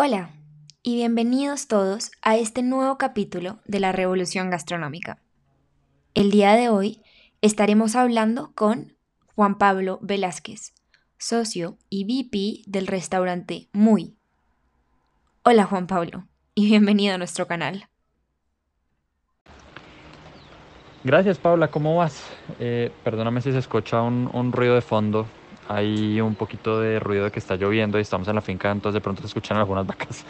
Hola y bienvenidos todos a este nuevo capítulo de la Revolución Gastronómica. El día de hoy estaremos hablando con Juan Pablo Velázquez, socio y VP del restaurante Muy. Hola Juan Pablo y bienvenido a nuestro canal. Gracias Paula, ¿cómo vas? Eh, perdóname si se escucha un, un ruido de fondo hay un poquito de ruido de que está lloviendo y estamos en la finca, entonces de pronto se escuchan algunas vacas.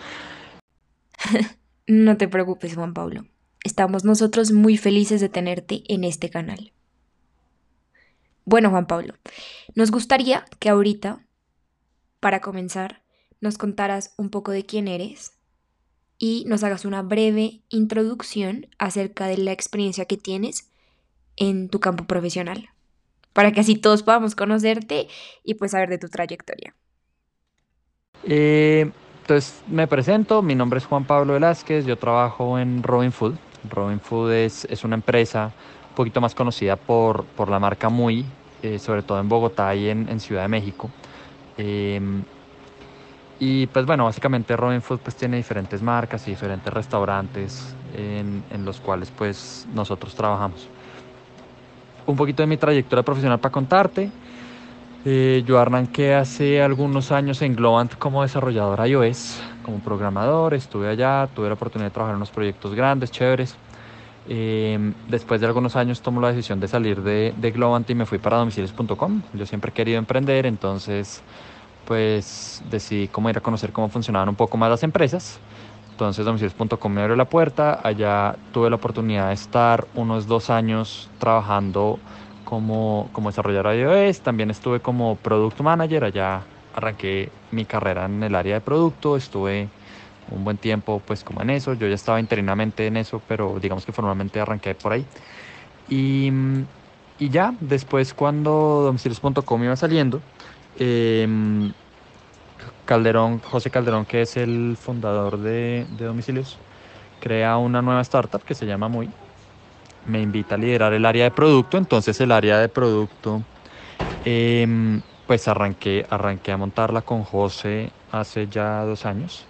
no te preocupes, Juan Pablo. Estamos nosotros muy felices de tenerte en este canal. Bueno, Juan Pablo, nos gustaría que ahorita, para comenzar, nos contaras un poco de quién eres y nos hagas una breve introducción acerca de la experiencia que tienes en tu campo profesional para que así todos podamos conocerte y pues saber de tu trayectoria. Eh, entonces me presento, mi nombre es Juan Pablo Velázquez, yo trabajo en Robin Food. Robin Food es, es una empresa un poquito más conocida por, por la marca Muy, eh, sobre todo en Bogotá y en, en Ciudad de México. Em, y pues bueno, básicamente Robin Food pues tiene diferentes marcas y diferentes restaurantes en, en los cuales pues nosotros trabajamos un poquito de mi trayectoria profesional para contarte. Eh, yo arranqué hace algunos años en Globant como desarrollador iOS, como programador, estuve allá, tuve la oportunidad de trabajar en unos proyectos grandes, chéveres. Eh, después de algunos años tomo la decisión de salir de, de Globant y me fui para domicilios.com. Yo siempre he querido emprender, entonces pues decidí cómo ir a conocer cómo funcionaban un poco más las empresas. Entonces domicilios.com me abrió la puerta, allá tuve la oportunidad de estar unos dos años trabajando como, como desarrollador iOS, también estuve como Product Manager, allá arranqué mi carrera en el área de producto, estuve un buen tiempo pues como en eso, yo ya estaba interinamente en eso, pero digamos que formalmente arranqué por ahí. Y, y ya, después cuando domicilios.com iba saliendo, eh, Calderón, José Calderón, que es el fundador de, Domicilios, crea una nueva startup que se llama Muy. Me invita a liderar el área de producto, entonces el área de producto, em, pues arranqué, arranqué a montarla con José hace ya dos años.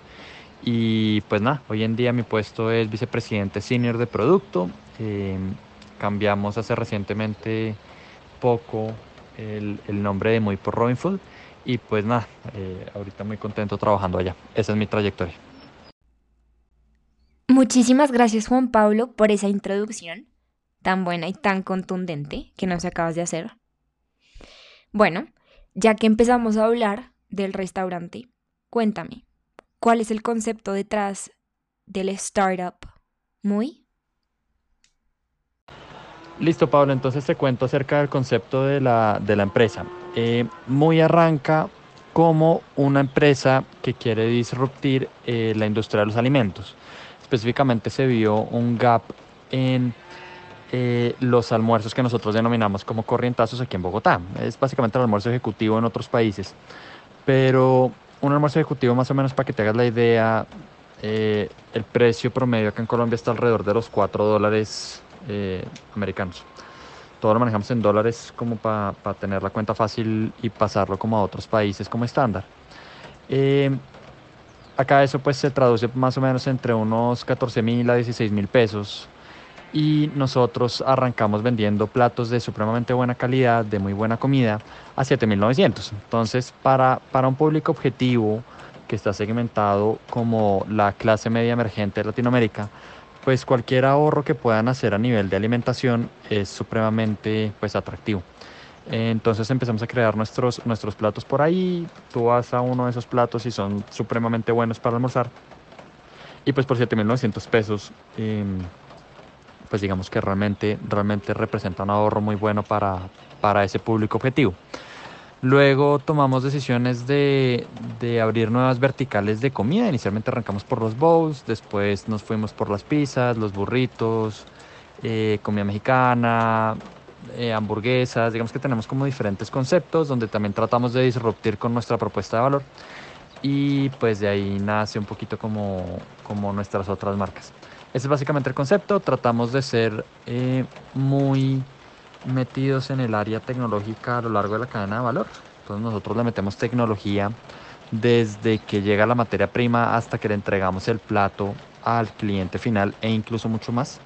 Y pues nada, hoy en día mi puesto es vicepresidente senior de producto. Em, cambiamos hace recientemente poco el, el nombre de Muy por Robin Food y pues nada, eh, ahorita muy contento trabajando allá. Esa es mi trayectoria. Muchísimas gracias Juan Pablo por esa introducción tan buena y tan contundente que nos acabas de hacer. Bueno, ya que empezamos a hablar del restaurante, cuéntame, ¿cuál es el concepto detrás del startup? ¿Muy? Listo, Pablo, entonces te cuento acerca del concepto de la, de la empresa. Eh, muy arranca como una empresa que quiere disruptir eh, la industria de los alimentos. Específicamente se vio un gap en eh, los almuerzos que nosotros denominamos como corrientazos aquí en Bogotá. Es básicamente el almuerzo ejecutivo en otros países. Pero un almuerzo ejecutivo más o menos para que te hagas la idea, el precio promedio acá en Colombia está alrededor de los 4 dólares americanos todo lo manejamos en dólares como para tener la cuenta fácil y pasarlo como a otros países como estándar. Eh, acá eso pues se traduce más o menos entre unos 14 mil a 16 mil pesos y nosotros arrancamos vendiendo platos de supremamente buena calidad, de muy buena comida, a 7.900. Entonces, para, para un público objetivo que está segmentado como la clase media emergente de Latinoamérica, pues cualquier ahorro que puedan hacer a nivel de alimentación es supremamente pues atractivo. Entonces empezamos a crear nuestros, nuestros platos por ahí. Tú vas a uno de esos platos y son supremamente buenos para almorzar. Y pues por 7.900 pesos, em, pues digamos que realmente, realmente representa un ahorro muy bueno para, para ese público objetivo. Luego tomamos decisiones de, abrir nuevas verticales de comida. Inicialmente arrancamos por los bowls, después nos fuimos por las pizzas, los burritos, eh, comida mexicana, eh, hamburguesas. Digamos que tenemos como diferentes conceptos donde también tratamos de disruptir con nuestra propuesta de valor. Y pues de ahí nace un poquito como, como nuestras otras marcas. Ese es básicamente el concepto. Tratamos de ser eh, muy metidos en el área tecnológica a lo largo de la cadena de valor. Entonces nosotros le metemos tecnología desde que llega la materia prima hasta que le entregamos el plato al cliente final e incluso mucho más.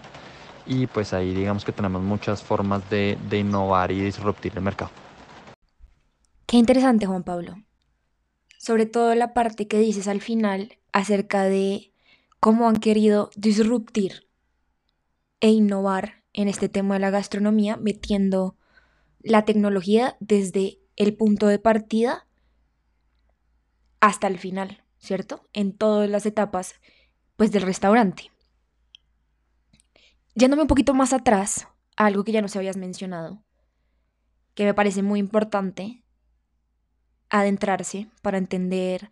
Y pues ahí digamos que tenemos muchas formas de, de innovar y disruptir el mercado. Qué interesante, Juan Pablo. Sobre todo la parte que dices al final acerca de cómo han querido disruptir e innovar en este tema de la gastronomía metiendo la tecnología desde el punto de partida hasta el final, ¿cierto? En todas las etapas pues del restaurante. Yéndome un poquito más atrás, algo que ya nos habías mencionado, que me parece muy importante adentrarse para entender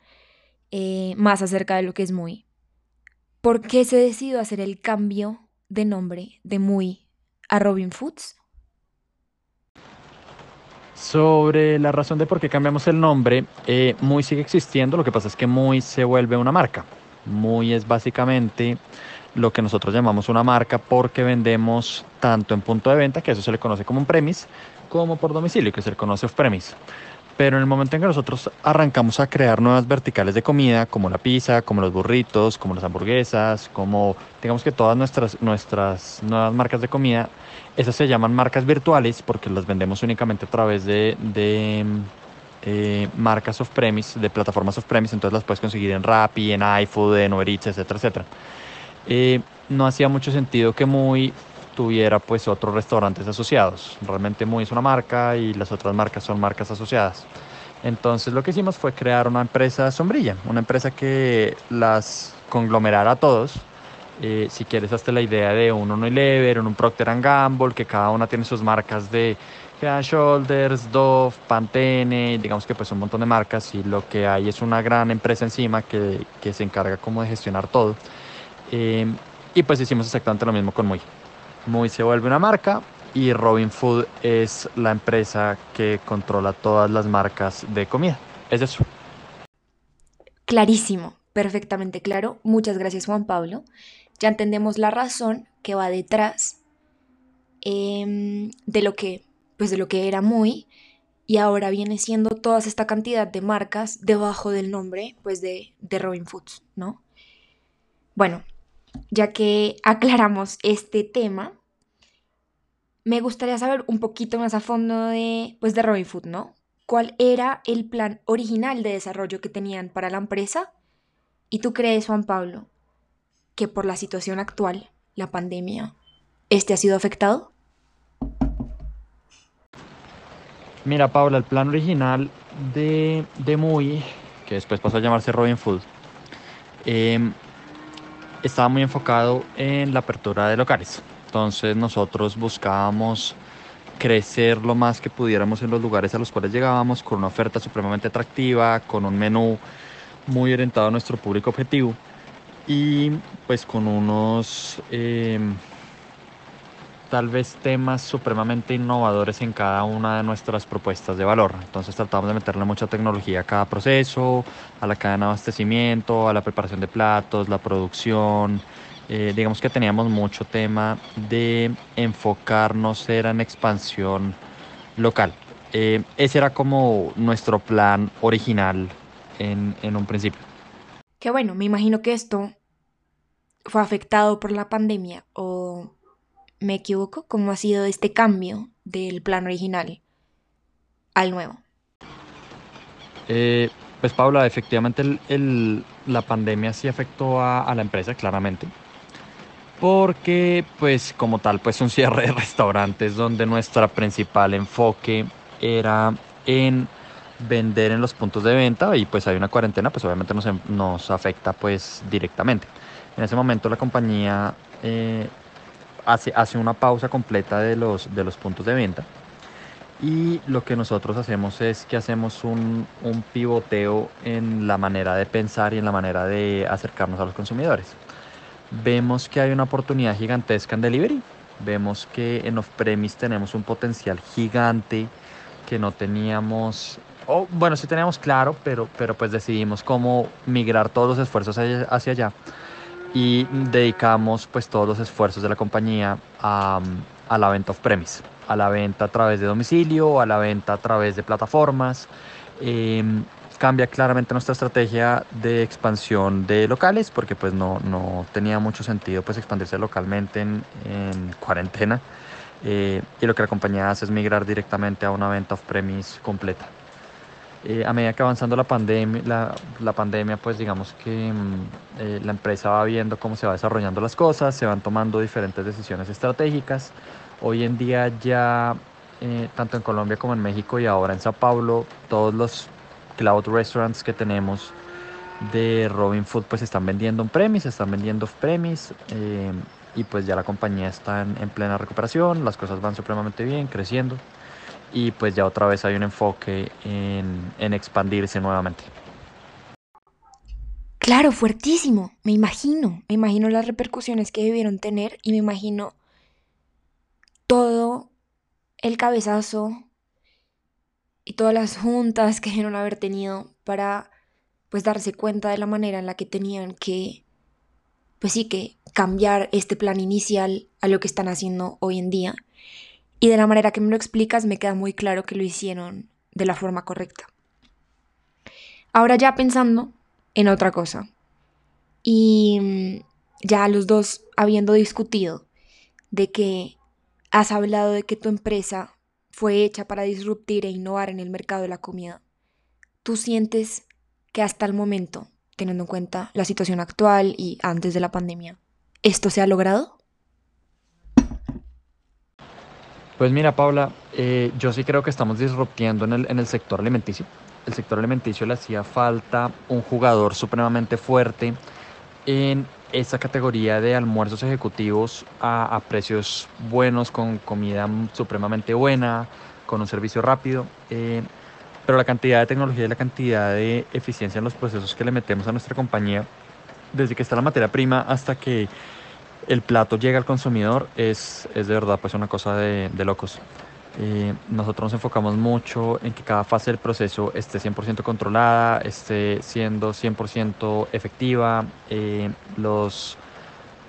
eh, más acerca de lo que es Muy. ¿Por qué se decidió hacer el cambio de nombre de Muy a Robin Foods? Sobre la razón de por qué cambiamos el nombre, eh, Muy sigue existiendo, lo que pasa es que Muy se vuelve una marca. Muy es básicamente lo que nosotros llamamos una marca porque vendemos tanto en punto de venta, que eso se le conoce como un premise, como por domicilio, que se le conoce off premise. Pero en el momento en que nosotros arrancamos a crear nuevas verticales de comida, como la pizza, como los burritos, como las hamburguesas, como digamos que todas nuestras, nuestras nuevas marcas de comida, esas se llaman marcas virtuales porque las vendemos únicamente a través de, eh, marcas off-premise, de plataformas off-premise, entonces las puedes conseguir en Rappi, en iFood, en Uber Eats, etcétera, etcétera. Eh, no hacía mucho sentido que Muy tuviera pues otros restaurantes asociados. Realmente Muy es una marca y las otras marcas son marcas asociadas. Entonces lo que hicimos fue crear una empresa sombrilla, una empresa que las conglomerara a todos. Eh, si quieres, hasta la idea de un Unilever, un Procter Gamble, que cada una tiene sus marcas de Head Shoulders, Dove, Pantene, digamos que pues un montón de marcas y lo que hay es una gran empresa encima que, que se encarga como de gestionar todo. Eh, y pues hicimos exactamente lo mismo con Muy. Muy se vuelve una marca y Robin Food es la empresa que controla todas las marcas de comida. Es eso. Clarísimo, perfectamente claro. Muchas gracias Juan Pablo. Ya entendemos la razón que va detrás eh, de lo que pues de lo que era muy y ahora viene siendo toda esta cantidad de marcas debajo del nombre pues de, de Robin Foods, ¿no? Bueno, ya que aclaramos este tema, me gustaría saber un poquito más a fondo de pues de Robin Food, ¿no? ¿Cuál era el plan original de desarrollo que tenían para la empresa? ¿Y tú crees, Juan Pablo, que por la situación actual, la pandemia, este ha sido afectado? Mira, Paula, el plan original de, de Muy, que después pasó a llamarse Robin Food, em, estaba muy enfocado en la apertura de locales. Entonces nosotros buscábamos crecer lo más que pudiéramos en los lugares a los cuales llegábamos con una oferta supremamente atractiva, con un menú muy orientado a nuestro público objetivo y pues con unos... Em, tal vez temas supremamente innovadores en cada una de nuestras propuestas de valor. Entonces tratamos de meterle mucha tecnología a cada proceso, a la cadena de abastecimiento, a la preparación de platos, la producción. Eh, digamos que teníamos mucho tema de enfocarnos era en expansión local. Eh, ese era como nuestro plan original en, en un principio. Qué bueno, me imagino que esto fue afectado por la pandemia o me equivoco, cómo ha sido este cambio del plan original al nuevo. Eh, pues Paula, efectivamente la pandemia sí afectó a, la empresa, claramente. Porque, pues como tal, pues un cierre de restaurantes donde nuestra principal enfoque era en vender en los puntos de venta y pues hay una cuarentena, pues obviamente nos, afecta pues directamente. En ese momento la compañía eh, hace, hace una pausa completa de los, de los puntos de venta. Y lo que nosotros hacemos es que hacemos un, un, pivoteo en la manera de pensar y en la manera de acercarnos a los consumidores. Vemos que hay una oportunidad gigantesca en delivery. Vemos que en off-premise tenemos un potencial gigante que no teníamos, o bueno, sí teníamos claro, pero, pero pues decidimos cómo migrar todos los esfuerzos hacia allá y dedicamos pues todos los esfuerzos de la compañía a, a la venta off-premise, a la venta a través de domicilio, a la venta a través de plataformas. Eh, cambia claramente nuestra estrategia de expansión de locales porque pues no, no tenía mucho sentido pues expandirse localmente en, en cuarentena eh, y lo que la compañía hace es migrar directamente a una venta off-premise completa. Eh, a medida que avanzando la pandemia, la, la pandemia pues digamos que mm, eh, la empresa va viendo cómo se va desarrollando las cosas, se van tomando diferentes decisiones estratégicas. Hoy en día ya, tanto en Colombia como en México y ahora en Sao Paulo, todos los cloud restaurants que tenemos de Robin Food pues están vendiendo on-premise, están vendiendo off-premise y pues ya la compañía está en, plena recuperación, las cosas van supremamente bien, creciendo y pues ya otra vez hay un enfoque en, en expandirse nuevamente. Claro, fuertísimo, me imagino, me imagino las repercusiones que debieron tener y me imagino todo el cabezazo y todas las juntas que debieron haber tenido para pues darse cuenta de la manera en la que tenían que pues sí que cambiar este plan inicial a lo que están haciendo hoy en día. Y de la manera que me lo explicas me queda muy claro que lo hicieron de la forma correcta. Ahora ya pensando en otra cosa. Y mm, ya los dos habiendo discutido de que has hablado de que tu empresa fue hecha para disruptir e innovar en el mercado de la comida, ¿tú sientes que hasta el momento teniendo en cuenta la situación actual y antes de la pandemia, ¿esto se ha logrado? Pues mira, Paula, eh, yo sí creo que estamos disruptiendo en el, en el sector alimenticio. El sector alimenticio le hacía falta un jugador supremamente fuerte en esa categoría de almuerzos ejecutivos a, a, precios buenos, con comida supremamente buena, con un servicio rápido. Eh, pero la cantidad de tecnología y la cantidad de eficiencia en los procesos que le metemos a nuestra compañía, desde que está la materia prima hasta que el plato llega al consumidor, es, es de verdad pues una cosa de, de locos. Nosotros nos enfocamos mucho en que cada fase del proceso esté 100% controlada, esté siendo 100% efectiva. Eh, los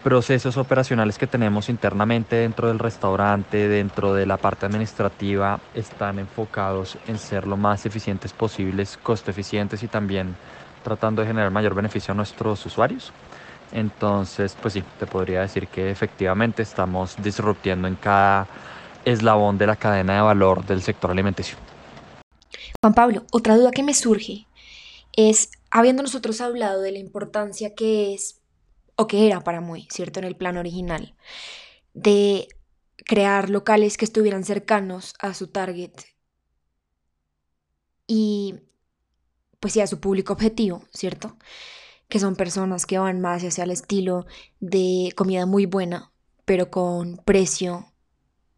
procesos operacionales que tenemos internamente dentro del restaurante, dentro de la parte administrativa, están enfocados en ser lo más eficientes posibles, costo eficientes y también tratando de generar mayor beneficio a nuestros usuarios. Entonces, pues sí, te podría decir que efectivamente estamos disruptiendo en cada eslabón de la cadena de valor del sector alimenticio. Juan Pablo, otra duda que me surge es, habiendo nosotros hablado de la importancia que es o que era para muy, ¿cierto? En el plan original, de crear locales que estuvieran cercanos a su target y pues sí a su público objetivo, ¿cierto? Que son personas que van más hacia el estilo de comida muy buena, pero con precio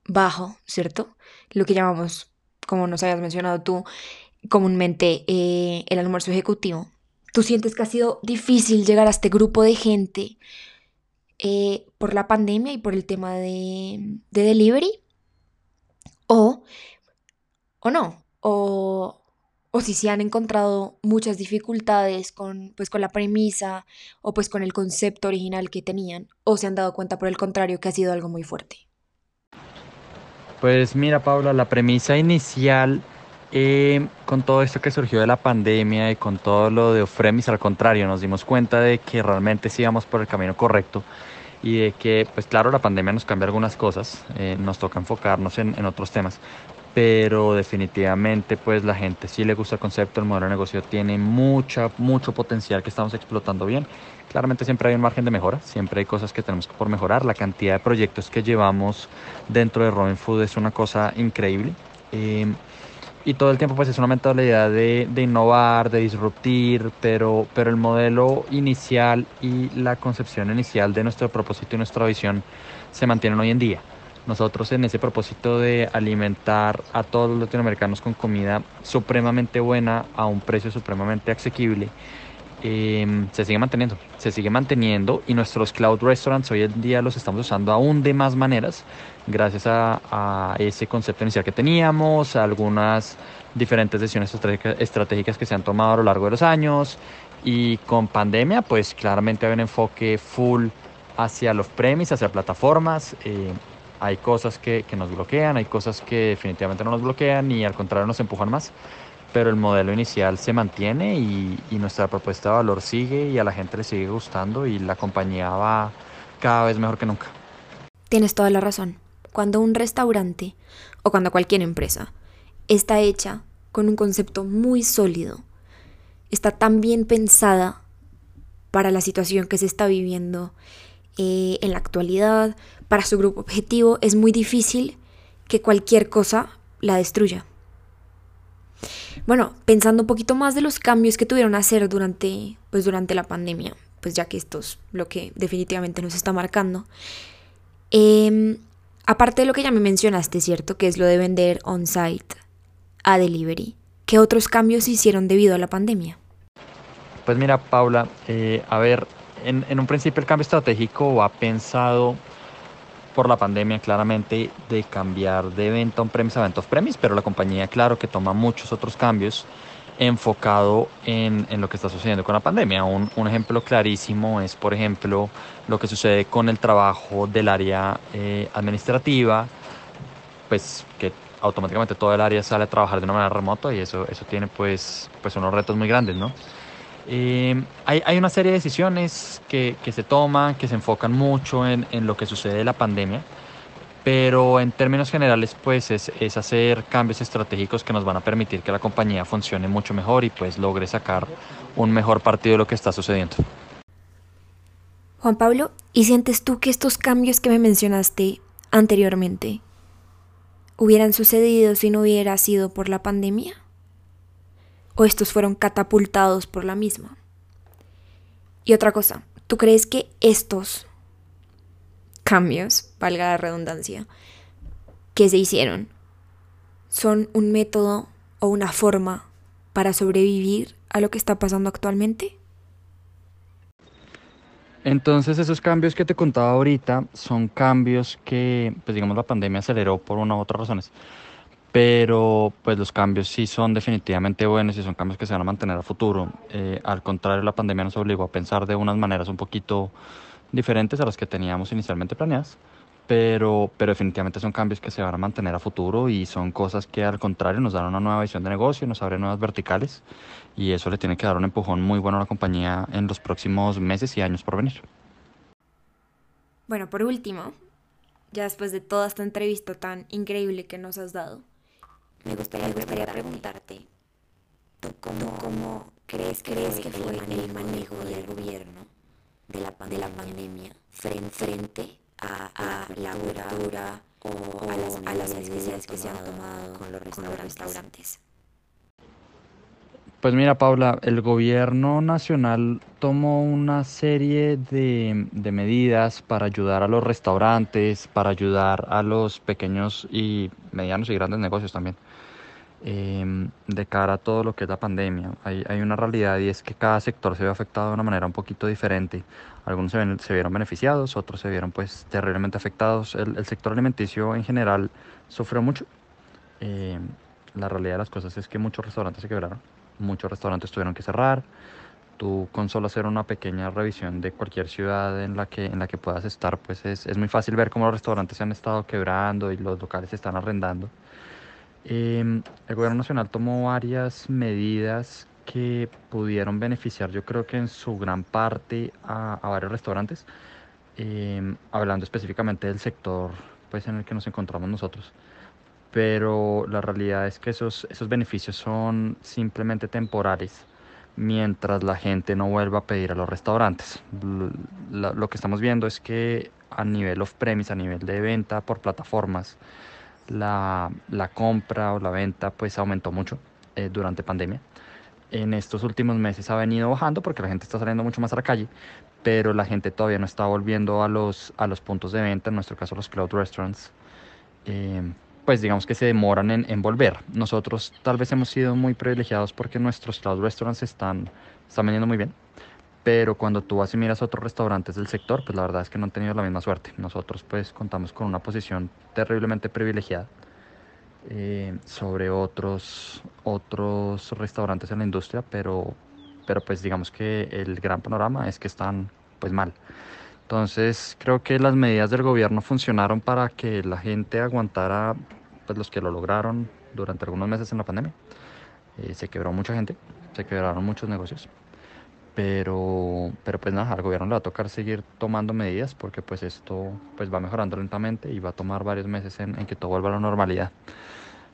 bajo, ¿cierto? Lo que llamamos, como nos habías mencionado tú, comúnmente eh, el almuerzo ejecutivo. ¿Tú sientes que ha sido difícil llegar a este grupo de gente eh, por la pandemia y por el tema de, delivery? ¿O, o no? O, o si se han encontrado muchas dificultades con, pues, con la premisa o pues con el concepto original que tenían, o se han dado cuenta por el contrario que ha sido algo muy fuerte. Pues mira, Paula, la premisa inicial eh, con todo esto que surgió de la pandemia y con todo lo de Ofremis, al contrario, nos dimos cuenta de que realmente sí íbamos por el camino correcto y de que, pues claro, la pandemia nos cambia algunas cosas, eh, nos toca enfocarnos en, en, otros temas, pero definitivamente pues la gente sí le gusta el concepto, el modelo de negocio tiene mucha, mucho potencial que estamos explotando bien. Claramente siempre hay un margen de mejora, siempre hay cosas que tenemos por mejorar. La cantidad de proyectos que llevamos dentro de Robin Food es una cosa increíble. Eh, y todo el tiempo pues es una mentalidad de, de, innovar, de disruptir, pero, pero el modelo inicial y la concepción inicial de nuestro propósito y nuestra visión se mantienen hoy en día. Nosotros en ese propósito de alimentar a todos los latinoamericanos con comida supremamente buena a un precio supremamente asequible, eh, se sigue manteniendo, se sigue manteniendo y nuestros cloud restaurants hoy en día los estamos usando aún de más maneras gracias a, a ese concepto inicial que teníamos, a algunas diferentes decisiones estratégicas que se han tomado a lo largo de los años y con pandemia pues claramente hay un enfoque full hacia los premis, hacia plataformas. Eh, hay cosas que, que, nos bloquean, hay cosas que definitivamente no nos bloquean y al contrario nos empujan más pero el modelo inicial se mantiene y, y, nuestra propuesta de valor sigue y a la gente le sigue gustando y la compañía va cada vez mejor que nunca. Tienes toda la razón. Cuando un restaurante o cuando cualquier empresa está hecha con un concepto muy sólido, está tan bien pensada para la situación que se está viviendo eh, en la actualidad, para su grupo objetivo, es muy difícil que cualquier cosa la destruya. Bueno, pensando un poquito más de los cambios que tuvieron que hacer durante, pues durante la pandemia, pues ya que esto es lo que definitivamente nos está marcando. Em, aparte de lo que ya me mencionaste, ¿cierto? Que es lo de vender on-site a delivery. ¿Qué otros cambios hicieron debido a la pandemia? Pues mira, Paula, eh, a ver, en, en, un principio el cambio estratégico va pensado por la pandemia claramente de cambiar de venta on-premise a venta off-premise, pero la compañía claro que toma muchos otros cambios enfocado en, en, lo que está sucediendo con la pandemia. Un, un, ejemplo clarísimo es, por ejemplo, lo que sucede con el trabajo del área eh, administrativa, pues que automáticamente todo el área sale a trabajar de una manera remota y eso, eso tiene pues, pues unos retos muy grandes, ¿no? Eh, hay, una serie de decisiones que, se toman, que se enfocan mucho en, lo que sucede de la pandemia pero en términos generales pues es, es, hacer cambios estratégicos que nos van a permitir que la compañía funcione mucho mejor y pues logre sacar un mejor partido de lo que está sucediendo. Juan Pablo, ¿y sientes tú que estos cambios que me mencionaste anteriormente hubieran sucedido si no hubiera sido por la pandemia? ¿O estos fueron catapultados por la misma? Y otra cosa, ¿tú crees que estos cambios, valga la redundancia, que se hicieron son un método o una forma para sobrevivir a lo que está pasando actualmente? Entonces esos cambios que te contaba ahorita son cambios que, pues digamos, la pandemia aceleró por una u otras razones. Pero pues los cambios sí son definitivamente buenos y son cambios que se van a mantener a futuro. Eh, al contrario, la pandemia nos obligó a pensar de unas maneras un poquito diferentes a las que teníamos inicialmente planeadas, pero, pero definitivamente son cambios que se van a mantener a futuro y son cosas que al contrario nos dan una nueva visión de negocio, nos abren nuevas verticales y eso le tiene que dar un empujón muy bueno a la compañía en los próximos meses y años por venir. Bueno, por último, ya después de toda esta entrevista tan increíble que nos has dado, me gustaría, me gustaría preguntarte, ¿tú cómo, cómo crees, crees que fue el manejo del gobierno de la, de la pandemia frente, a, la apertura o, a las, a que se han tomado con los restaurantes. Pues mira, Paula, el gobierno nacional tomó una serie de, medidas para ayudar a los restaurantes, para ayudar a los pequeños y medianos y grandes negocios también eh, de cara a todo lo que es la pandemia. Hay, una realidad y es que cada sector se ve afectado de una manera un poquito diferente. Algunos se, ven, vieron beneficiados, otros se vieron pues terriblemente afectados. El, sector alimenticio en general sufrió mucho. Eh, la realidad de las cosas es que muchos restaurantes se quebraron, muchos restaurantes tuvieron que cerrar. Tú con solo hacer una pequeña revisión de cualquier ciudad en la que, en la que puedas estar, pues es, es muy fácil ver cómo los restaurantes se han estado quebrando y los locales se están arrendando. Eh, el gobierno nacional tomó varias medidas que pudieron beneficiar, yo creo que en su gran parte a, a varios restaurantes, eh, hablando específicamente del sector pues, en el que nos encontramos nosotros. Pero la realidad es que esos, esos beneficios son simplemente temporales mientras la gente no vuelva a pedir a los restaurantes. Lo, lo que estamos viendo es que a nivel off-premise, a nivel de venta por plataformas, la, la, compra o la venta pues aumentó mucho eh, durante pandemia. En estos últimos meses ha venido bajando porque la gente está saliendo mucho más a la calle, pero la gente todavía no está volviendo a los, a los puntos de venta, en nuestro caso los cloud restaurants, eh, pues digamos que se demoran en, en, volver. Nosotros tal vez hemos sido muy privilegiados porque nuestros cloud restaurants están, están vendiendo muy bien, pero cuando tú vas y miras otros restaurantes del sector, pues la verdad es que no han tenido la misma suerte. Nosotros pues contamos con una posición terriblemente privilegiada eh, sobre otros, otros restaurantes en la industria, pero, pero pues digamos que el gran panorama es que están pues mal. Entonces creo que las medidas del gobierno funcionaron para que la gente aguantara, pues los que lo lograron durante algunos meses en la pandemia Eh, se quebró mucha gente, se quebraron muchos negocios. Pero, pero pues nada, al gobierno le va a tocar seguir tomando medidas porque pues esto pues va mejorando lentamente y va a tomar varios meses en, en que todo vuelva a la normalidad.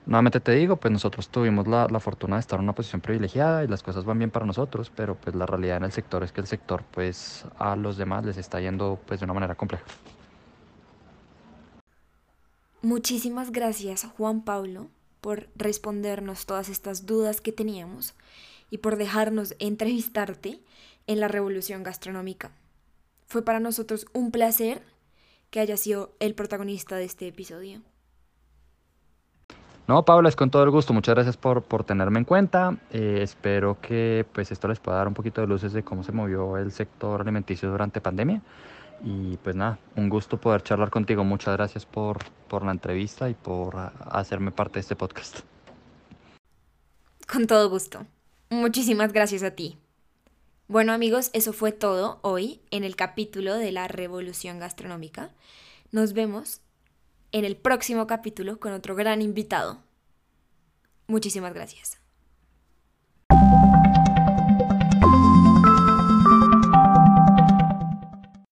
Nuevamente te digo, pues nosotros tuvimos la, la, fortuna de estar en una posición privilegiada y las cosas van bien para nosotros, pero pues la realidad en el sector es que el sector pues a los demás les está yendo pues de una manera compleja. Muchísimas gracias Juan Pablo por respondernos todas estas dudas que teníamos y por dejarnos entrevistarte en la revolución gastronómica. Fue para nosotros un placer que haya sido el protagonista de este episodio. No, Pablo, es con todo el gusto. Muchas gracias por, por tenerme en cuenta. Eh, espero que pues esto les pueda dar un poquito de luces de cómo se movió el sector alimenticio durante pandemia. Y pues nada, un gusto poder charlar contigo. Muchas gracias por, por la entrevista y por hacerme parte de este podcast. Con todo gusto. Muchísimas gracias a ti. Bueno amigos, eso fue todo hoy en el capítulo de la revolución gastronómica. Nos vemos en el próximo capítulo con otro gran invitado. Muchísimas gracias.